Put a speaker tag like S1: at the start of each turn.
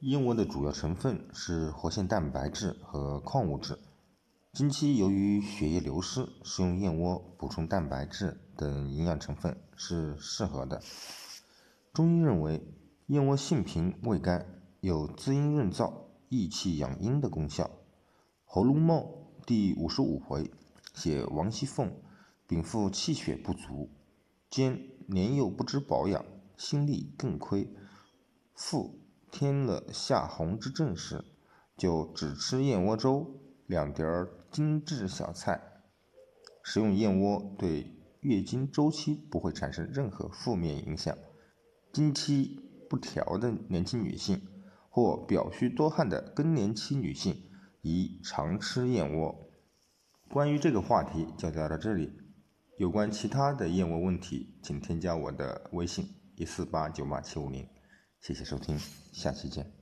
S1: 燕窝的主要成分是活性蛋白质和矿物质。经期由于血液流失，食用燕窝补充蛋白质等营养成分是适合的。中医认为，燕窝性平味甘，有滋阴润燥、益气养阴的功效。《红楼梦》第五十五回写王熙凤禀赋气血不足，兼年幼不知保养，心力更亏，复添了夏红之症时，就只吃燕窝粥。两碟儿精致小菜，食用燕窝对月经周期不会产生任何负面影响。经期不调的年轻女性或表虚多汗的更年期女性宜常吃燕窝。关于这个话题就聊到这里。有关其他的燕窝问题，请添加我的微信一四八九八七五零。谢谢收听，下期见。